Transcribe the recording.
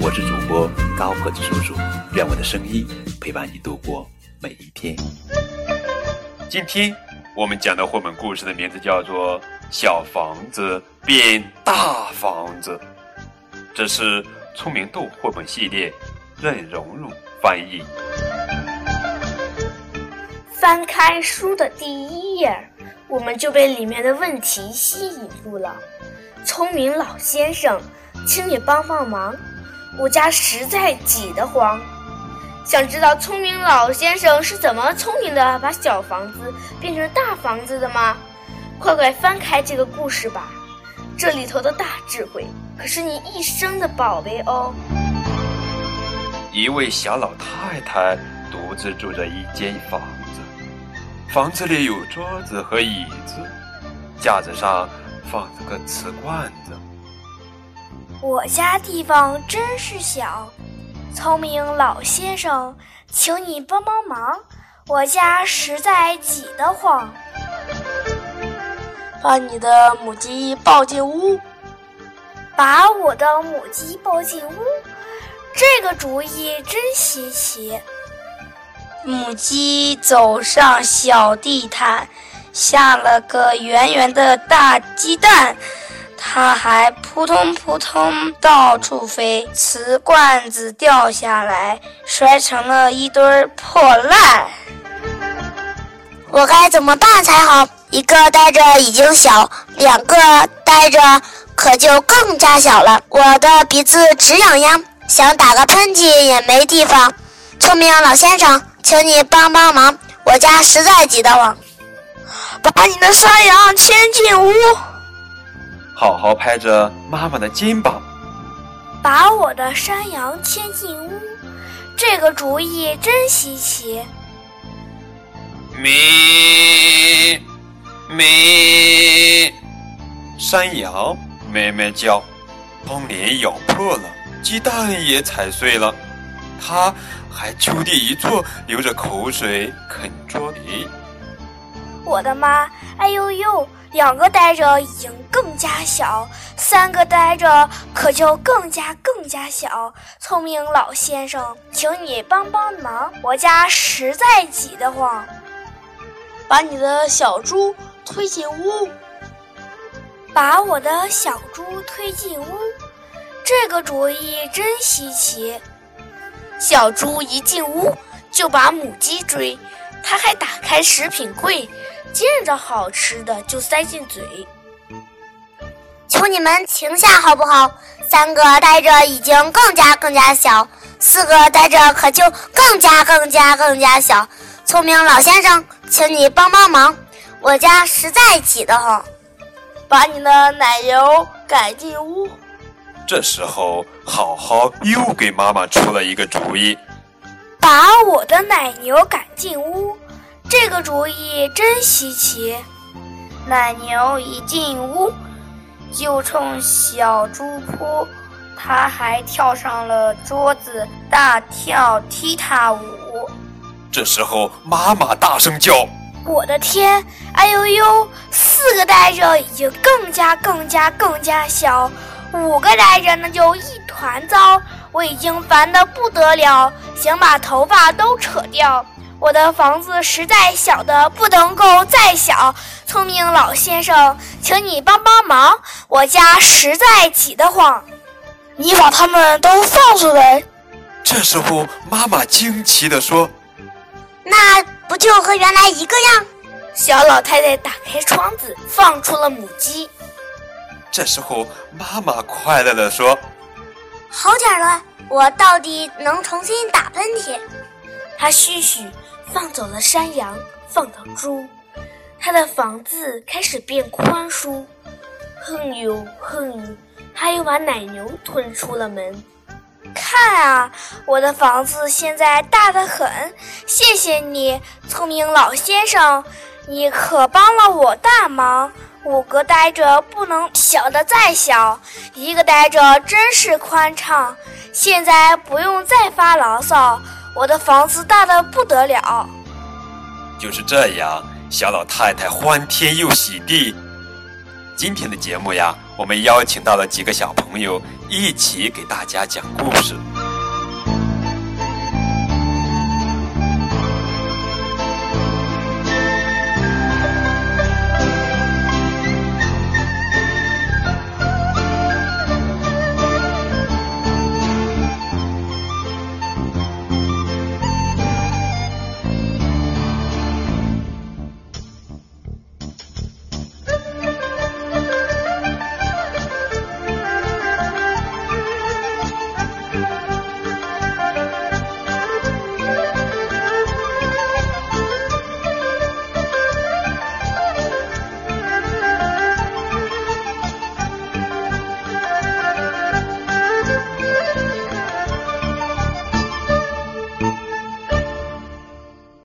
我是主播高个子叔叔，愿我的声音陪伴你度过每一天。今天我们讲的绘本故事的名字叫做《小房子变大房子》，这是聪明豆绘本系列，任蓉蓉翻译。翻开书的第一页。我们就被里面的问题吸引住了。聪明老先生，请你帮帮忙，我家实在挤得慌。想知道聪明老先生是怎么聪明的把小房子变成大房子的吗？快快翻开这个故事吧，这里头的大智慧可是你一生的宝贝哦。一位小老太太独自住着一间房子。房子里有桌子和椅子，架子上放着个瓷罐子。我家地方真是小，聪明老先生，请你帮帮忙，我家实在挤得慌。把你的母鸡抱进屋，把我的母鸡抱进屋，这个主意真稀奇。母鸡走上小地毯，下了个圆圆的大鸡蛋，它还扑通扑通到处飞，瓷罐子掉下来，摔成了一堆破烂。我该怎么办才好？一个呆着已经小，两个呆着可就更加小了。我的鼻子直痒痒，想打个喷嚏也没地方。聪明老先生。请你帮帮忙，我家实在挤得慌。把你的山羊牵进屋，好好拍着妈妈的肩膀。把我的山羊牵进屋，这个主意真稀奇。咩咩，山羊咩咩叫，窗帘咬破了，鸡蛋也踩碎了，它。还就地一坐，流着口水啃桌底。我的妈！哎呦呦！两个呆着已经更加小，三个呆着可就更加更加小。聪明老先生，请你帮帮忙，我家实在挤得慌。把你的小猪推进屋。把我的小猪推进屋，这个主意真稀奇。小猪一进屋就把母鸡追，它还打开食品柜，见着好吃的就塞进嘴。求你们停下好不好？三个呆着已经更加更加小，四个呆着可就更加更加更加小。聪明老先生，请你帮帮忙，我家实在挤得慌。把你的奶油赶进屋。这时候，好好又给妈妈出了一个主意，把我的奶牛赶进屋。这个主意真稀奇。奶牛一进屋，就冲小猪扑，它还跳上了桌子，大跳踢踏舞。这时候，妈妈大声叫：“我的天！哎呦呦！四个呆着已经更加更加更加小。”五个呆着那就一团糟，我已经烦得不得了，想把头发都扯掉。我的房子实在小的不能够再小，聪明老先生，请你帮帮忙，我家实在挤得慌。你把他们都放出来。这时候，妈妈惊奇地说：“那不就和原来一个样？”小老太太打开窗子，放出了母鸡。这时候，妈妈快乐地说：“好点了，我到底能重新打喷嚏。”她嘘嘘放走了山羊，放走猪，他的房子开始变宽舒。哼呦哼呦，他又把奶牛吞出了门。看啊，我的房子现在大得很，谢谢你，聪明老先生，你可帮了我大忙。五个呆着不能小的再小，一个呆着真是宽敞。现在不用再发牢骚，我的房子大的不得了。就是这样，小老太太欢天又喜地。今天的节目呀，我们邀请到了几个小朋友一起给大家讲故事。